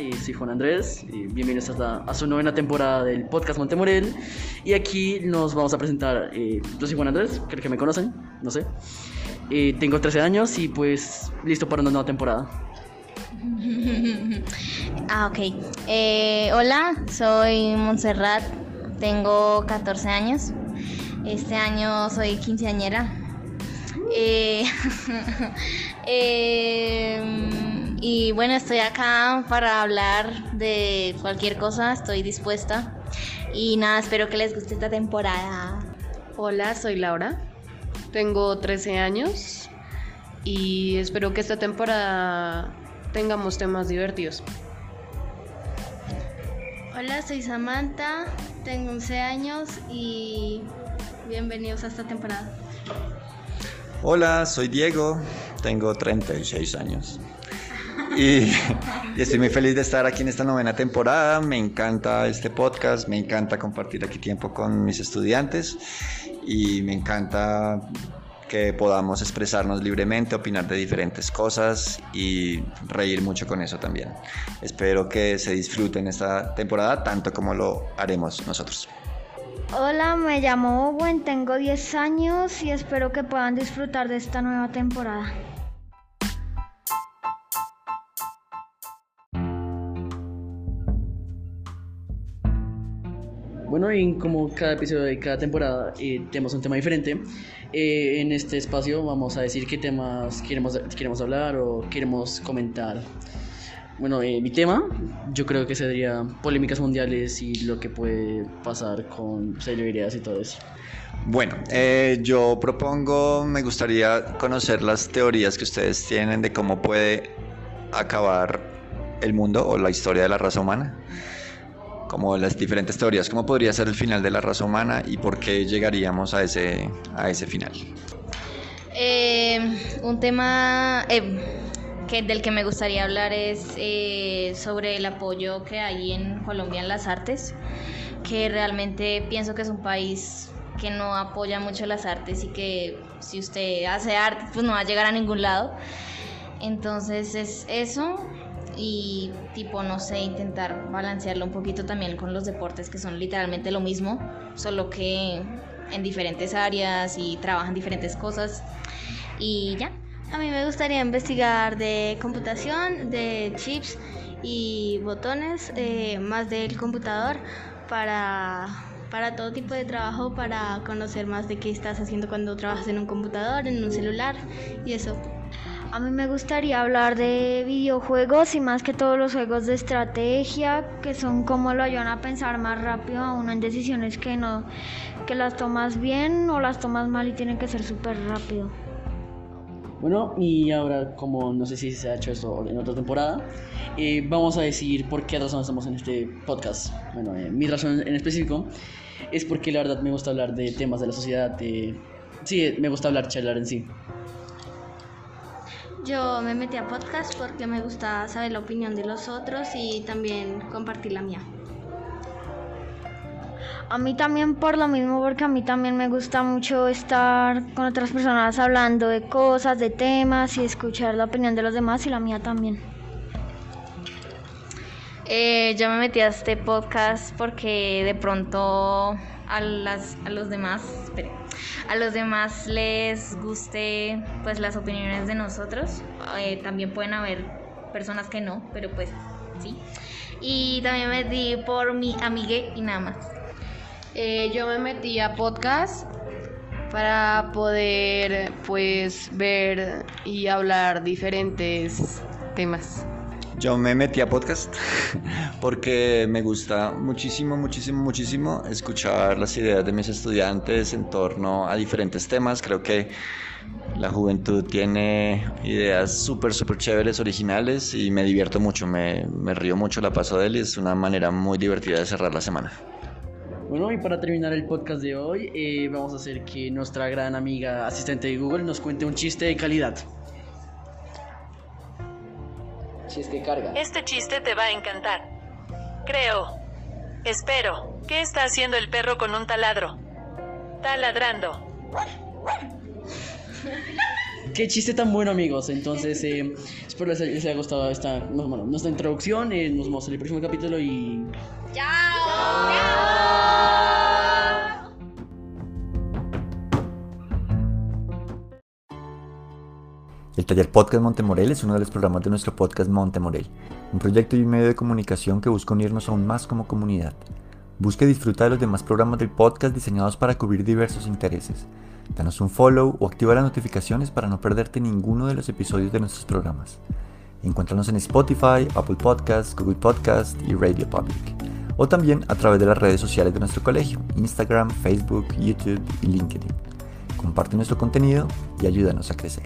y soy Juan Andrés. Y bienvenidos a, a, su novena temporada del podcast Montemorel. Y aquí nos vamos a presentar. Eh, yo soy Juan Andrés, creo que me conocen, no sé. Eh, tengo 13 años y pues listo para una nueva temporada. ah, ok. Eh, hola, soy Montserrat, tengo 14 años. Este año soy quinceañera. Eh, em, y bueno, estoy acá para hablar de cualquier cosa, estoy dispuesta. Y nada, espero que les guste esta temporada. Hola, soy Laura, tengo 13 años y espero que esta temporada tengamos temas divertidos. Hola, soy Samantha, tengo 11 años y bienvenidos a esta temporada. Hola, soy Diego, tengo 36 años. Y, estoy muy feliz de estar aquí en esta novena temporada. Me encanta este podcast, me encanta compartir aquí tiempo con mis estudiantes y me encanta que podamos expresarnos libremente, opinar de diferentes cosas y reír mucho con eso también. Espero que se disfruten esta temporada tanto como lo haremos nosotros. Hola, me llamo Owen, tengo 10 años y espero que puedan disfrutar de esta nueva temporada. Bueno, y como cada episodio de cada temporada eh, tenemos un tema diferente, eh, en este espacio vamos a decir qué temas queremos, queremos hablar o queremos comentar. Bueno, eh, mi tema yo creo que sería polémicas mundiales y lo que puede pasar con celebridades y todo eso. Bueno, eh, yo propongo, me gustaría conocer las teorías que ustedes tienen de cómo puede acabar el mundo o la historia de la raza humana. Como las diferentes teorías, cómo podría ser el final de la raza humana y por qué llegaríamos a ese, a ese final. Eh, un tema del que me gustaría hablar es eh, sobre el apoyo que hay en Colombia en las artes, que realmente pienso que es un país que no apoya mucho las artes y que si usted hace arte pues no va a llegar a ningún lado. Entonces es eso y tipo no sé, intentar balancearlo un poquito también con los deportes que son literalmente lo mismo, solo que en diferentes áreas y trabajan diferentes cosas y ya. A mí me gustaría investigar de computación, de chips y botones, eh, más del computador para, para todo tipo de trabajo, para conocer más de qué estás haciendo cuando trabajas en un computador, en un celular y eso. A mí me gustaría hablar de videojuegos y más que todos los juegos de estrategia, que son como lo ayudan a pensar más rápido a uno en decisiones que no que las tomas bien o las tomas mal y tienen que ser súper rápido. Bueno, y ahora, como no sé si se ha hecho esto en otra temporada, eh, vamos a decir por qué razón estamos en este podcast. Bueno, eh, mi razón en específico es porque la verdad me gusta hablar de temas de la sociedad, de... sí, me gusta hablar, charlar en sí. Yo me metí a podcast porque me gusta saber la opinión de los otros y también compartir la mía. A mí también por lo mismo, porque a mí también me gusta mucho estar con otras personas hablando de cosas, de temas y escuchar la opinión de los demás y la mía también. Eh, yo me metí a este podcast porque de pronto a, las, a los demás, a los demás les guste pues las opiniones de nosotros. Eh, también pueden haber personas que no, pero pues sí. Y también me metí por mi amigue y nada más. Eh, yo me metí a podcast para poder pues ver y hablar diferentes temas. Yo me metí a podcast porque me gusta muchísimo, muchísimo, muchísimo escuchar las ideas de mis estudiantes en torno a diferentes temas. Creo que la juventud tiene ideas súper, súper chéveres, originales y me divierto mucho, me, me río mucho, la paso de él y es una manera muy divertida de cerrar la semana. Bueno, y para terminar el podcast de hoy, eh, vamos a hacer que nuestra gran amiga asistente de Google nos cuente un chiste de calidad. Chiste carga. Este chiste te va a encantar. Creo. Espero. ¿Qué está haciendo el perro con un taladro? Taladrando. Qué chiste tan bueno, amigos. Entonces, eh, espero les, les haya gustado esta, bueno, nuestra introducción. Eh, nos vemos en el próximo capítulo y. El taller Podcast Montemorel es uno de los programas de nuestro podcast Montemorel, un proyecto y un medio de comunicación que busca unirnos aún más como comunidad. Busca y disfruta de los demás programas del podcast diseñados para cubrir diversos intereses. Danos un follow o activa las notificaciones para no perderte ninguno de los episodios de nuestros programas. Encuéntranos en Spotify, Apple Podcasts, Google Podcasts y Radio Public. O también a través de las redes sociales de nuestro colegio, Instagram, Facebook, YouTube y LinkedIn. Comparte nuestro contenido y ayúdanos a crecer.